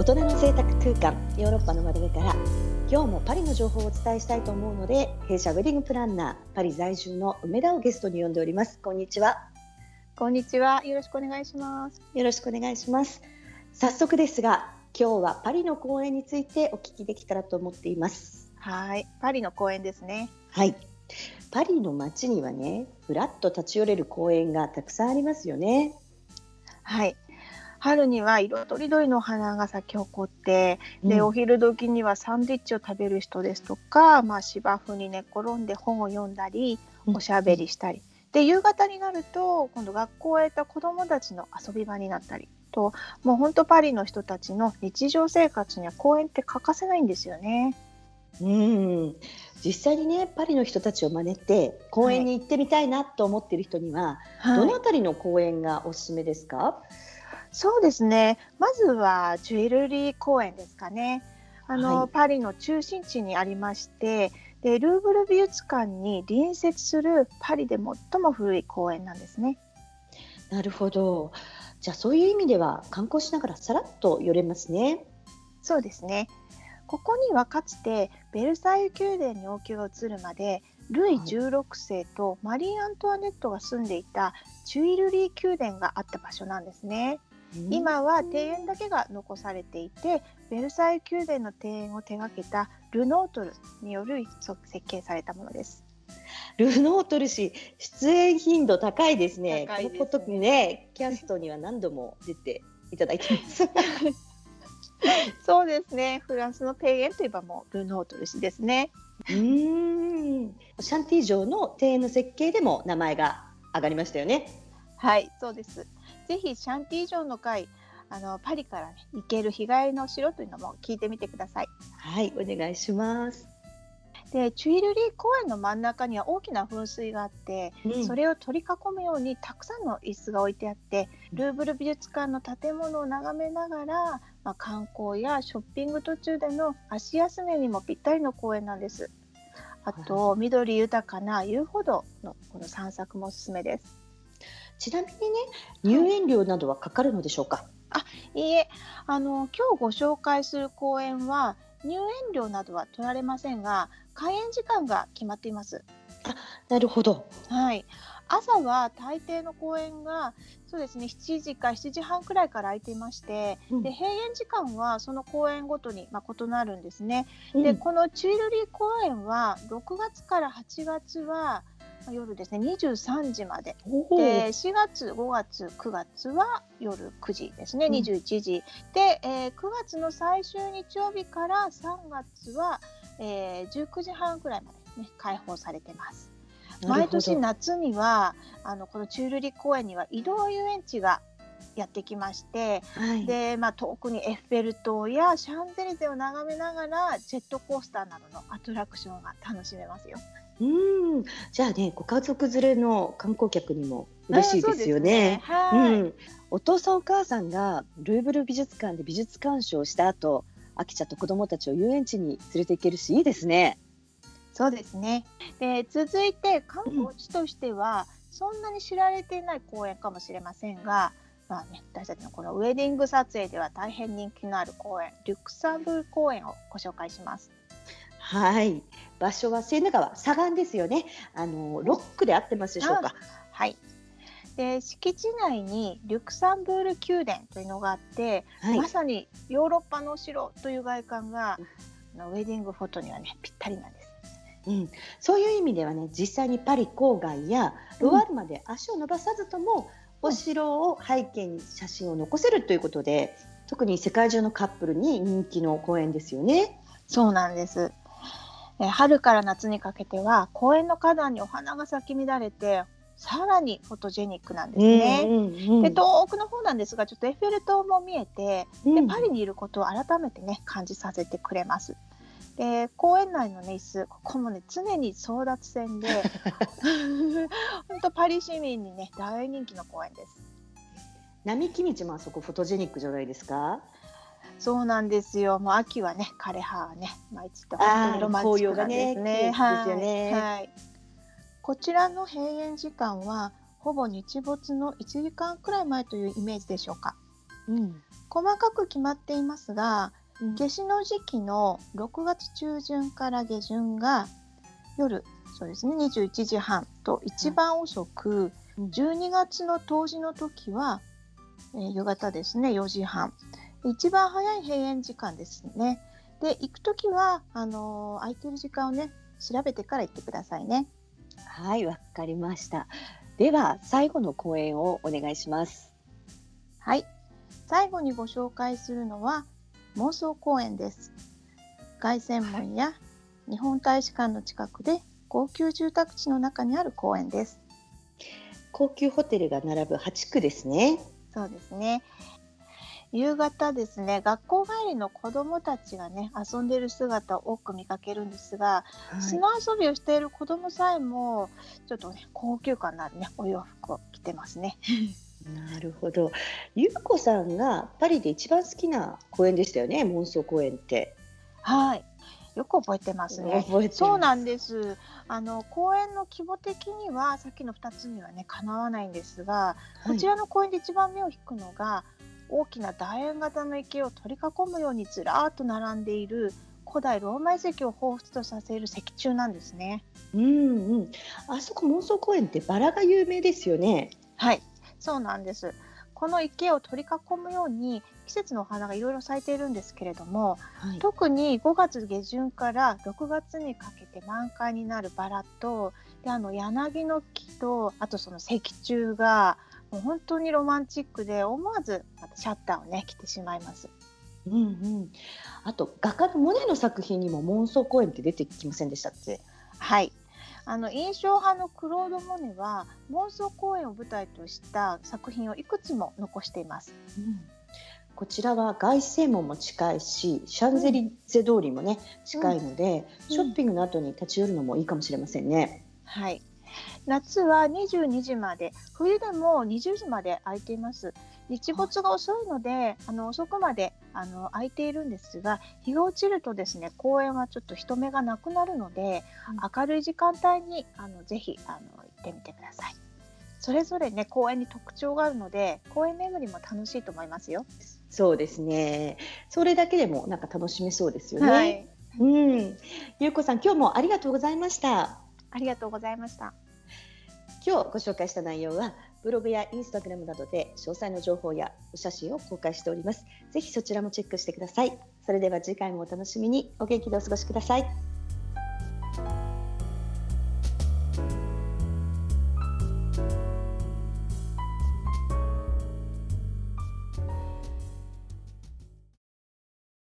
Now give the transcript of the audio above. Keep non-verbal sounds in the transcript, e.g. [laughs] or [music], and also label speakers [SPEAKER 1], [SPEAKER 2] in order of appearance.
[SPEAKER 1] 大人の贅沢空間ヨーロッパの窓辺から今日もパリの情報をお伝えしたいと思うので弊社ウェディングプランナーパリ在住の梅田をゲストに呼んでおります。こんにちは。
[SPEAKER 2] こんにちは。よろしくお願いします。
[SPEAKER 1] よろしくお願いします。早速ですが今日はパリの公園についてお聞きできたらと思っています。
[SPEAKER 2] はい。パリの公園ですね。
[SPEAKER 1] はい。パリの街にはねふらっと立ち寄れる公園がたくさんありますよね。
[SPEAKER 2] はい春には色とりどりの花が咲き誇って、で、お昼時にはサンドイッチを食べる人ですとか、まあ、芝生に寝転んで本を読んだりおしゃべりしたり、で夕方になると今度学校へ行った子どもたちの遊び場になったり。ともう本当パリの人たちの日常生活には公園って欠かせないんですよね。
[SPEAKER 1] うん。実際にねパリの人たちを真似て公園に行ってみたいなと思っている人には、はい、どのあたりの公園がおすすめですか、はい
[SPEAKER 2] そうですね。まずはジュエルリー公園ですかね。あの、はい、パリの中心地にありまして、でルーブル美術館に隣接するパリで最も古い公園なんですね。
[SPEAKER 1] なるほど。じゃあそういう意味では観光しながらさらっと寄れますね。
[SPEAKER 2] そうですね。ここにはかつてベルサイユ宮殿に王宮が移るまでルイ16世とマリー・アントワネットが住んでいたチュイルリー宮殿があった場所なんですね。今は庭園だけが残されていてベルサイユ宮殿の庭園を手掛けたルノートルによる設計されたものです。
[SPEAKER 1] ルノートル氏出演頻度高いですね。このポトねキャストには何度も出ていただいてます。
[SPEAKER 2] そうですね。フランスの庭園といえばもうルノートル氏ですね。
[SPEAKER 1] うん。シャンティ城の庭園の設計でも名前が上がりましたよね。
[SPEAKER 2] はい、そうです。ぜひシャンティ城の会あのパリから、ね、行ける日帰りの城というのも聞いてみてください。
[SPEAKER 1] はいお願いします
[SPEAKER 2] でチュイルリー公園の真ん中には大きな噴水があって、うん、それを取り囲むようにたくさんの椅子が置いてあってルーブル美術館の建物を眺めながら、まあ、観光やショッピング途中での足休めにもぴったりの公園なんです。あと、緑豊かな遊歩道のこの散策もおすすめです。
[SPEAKER 1] ちなみにね入園料などはかかるのでしょうか、
[SPEAKER 2] あいいえ。あの今日ご紹介する公園は入園料などは取られませんが開園時間が決まっています。
[SPEAKER 1] あなるほど。
[SPEAKER 2] はい。朝は大抵の公園がそうですね7時か7時半くらいから空いていまして、うん、で閉園時間はその公園ごとに、まあ、異なるんですね。うん、でこのチュイルリー公園は6月から8月は夜ですね23時まで。で4月5月9月は夜9時ですね、21時。で、えー、9月の最終日曜日から3月は、えー、19時半くらいまで、ね、開放されてます。毎年夏にはあのこのチュールリ公園には移動遊園地がやってきまして、はい、でまあ、遠くにエッフェル塔やシャンゼリゼを眺めながらジェットコースターなどのアトラクションが楽しめますよ。
[SPEAKER 1] うん、じゃあね、ご家族連れの観光客にも嬉しいですよね。
[SPEAKER 2] うねうん、
[SPEAKER 1] お父さんお母さんがルーブル美術館で美術鑑賞した後、飽きちゃった子どもたちを遊園地に連れて行けるし、いいですね。
[SPEAKER 2] そうですね。で、続いて観光地としては、うん、そんなに知られていない公園かもしれませんが、まあね、私たちのこのウェディング撮影では大変人気のある公園、リュクサンブル公園をご紹介します。
[SPEAKER 1] はい。場所はセーヌ川左岸ですよね。あのロックで合ってますでしょうか？
[SPEAKER 2] はい。で敷地内にリュクサンブール宮殿というのがあって、はい、まさにヨーロッパの城という外観が、うん、ウェディングフォトにはねぴったりなんです。
[SPEAKER 1] うん、そういう意味ではね実際にパリ郊外やロワールまで足を伸ばさずとも、うん、お城を背景に写真を残せるということで特に世界中のカップルに人気の公園ですよね。
[SPEAKER 2] そうなんです。春から夏にかけては公園の花壇にお花が咲き乱れてさらにフォトジェニックなんですね。うんうんうん、で遠くの方なんですがちょっとエッフェル塔も見えて、でパリにいることを改めてね感じさせてくれます。で公園内のね椅子ここもね常に争奪戦で [laughs] 本当パリ市民にね大人気の公園です。
[SPEAKER 1] 並木道もあそこフォトジェニックじゃないですか？
[SPEAKER 2] そうなんですよ。もう秋はね、枯葉はね、毎日と本当にロマンチックなんですね。はい、はい。こちらの閉園時間はほぼ日没の1時間くらい前というイメージでしょうか。
[SPEAKER 1] うん
[SPEAKER 2] 細かく決まっていますが
[SPEAKER 1] うん
[SPEAKER 2] 夏至の時期の6月中旬から下旬が夜そうですね21時半と一番遅く、
[SPEAKER 1] うん
[SPEAKER 2] 12月の冬至の時は、えー夕方ですね4時半一番早い閉園時間ですねで行く時はあのー空いてる時間をね調べてから行ってくださいね
[SPEAKER 1] はい、わかりました。では最後の講演をお願いします。
[SPEAKER 2] はい最後にご紹介するのは妄想公園です凱旋門や日本大使館の近くで高級住宅地の中にある公園です
[SPEAKER 1] 高級ホテルが並ぶ8区ですね。
[SPEAKER 2] そうですね夕方ですね学校帰りの子どもたちがね遊んでいる姿を多く見かけるんですが、砂遊びをしている子どもさえもちょっとね高級感のあるねお洋服を着てますね
[SPEAKER 1] なるほど。ゆうこさんがパリで一番好きな公園でしたよね。モンソー公園って。
[SPEAKER 2] はいよく覚えてますね
[SPEAKER 1] 覚えてます
[SPEAKER 2] そうなんです。あの公園の規模的にはさっきの2つにはねかなわないんですが、こちらの公園で一番目を引くのが大きな楕円型の池を取り囲むようにずらーっと並んでいる古代ローマ遺跡を彷彿とさせる石柱なんですね。
[SPEAKER 1] うんうん。あそこモンソー公園ってバラが有名ですよね。
[SPEAKER 2] はい、そうなんです。この池を取り囲むように季節のお花がいろいろ咲いているんですけれども、
[SPEAKER 1] はい。
[SPEAKER 2] 特に5月下旬から6月にかけて満開になるバラとであの柳の木とあとその石柱がもう本当にロマンチックで思わずまたシャッターをね切ってしまいます。
[SPEAKER 1] うんうん。あと画家のモネの作品にもモンソー公園って出てきませんでしたっけ？
[SPEAKER 2] はいあの印象派のクロード・モネは妄想公園を舞台とした作品をいくつも残しています。
[SPEAKER 1] うん。こちらは凱旋門も近いし、シャンゼリゼ通りもね近いので、
[SPEAKER 2] うん
[SPEAKER 1] ショッピングの後に立ち寄るのもいいかもしれませんね。
[SPEAKER 2] はい。夏は22時まで、冬でも20時まで空いています。日没が遅いので、あの遅くまであの空いているんですが、日が落ちるとですね、公園はちょっと人目がなくなるので、明るい時間帯にあのぜひあの行ってみてください。それぞれね公園に特徴があるので、公園巡りも楽しいと思いますよ。
[SPEAKER 1] そうですね。それだけでもなんか楽しめそうですよね。
[SPEAKER 2] はい。
[SPEAKER 1] うん。ゆうこさん今日もありがとうございました。
[SPEAKER 2] ありがとうございました。
[SPEAKER 1] 今日ご紹介した内容はブログやインスタグラムなどで詳細の情報やお写真を公開しております。ぜひそちらもチェックしてください。それでは次回もお楽しみにお元気でお過ごしください。